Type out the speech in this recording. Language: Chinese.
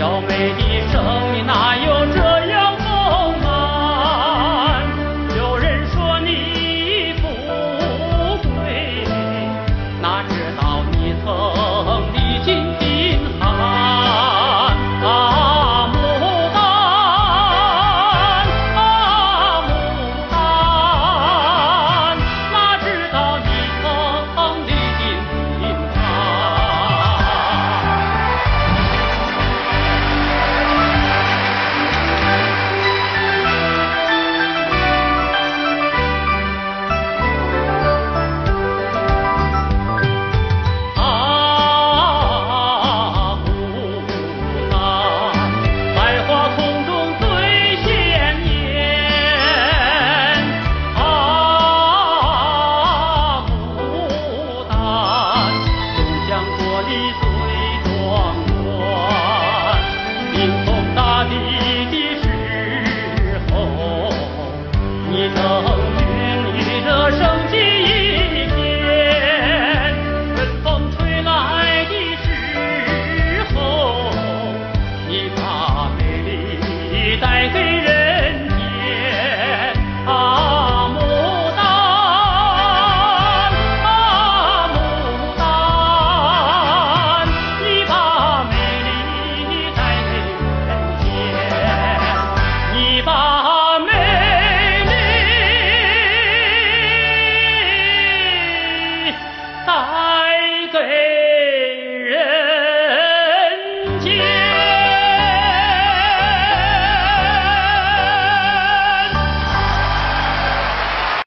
小妹的生命哪有这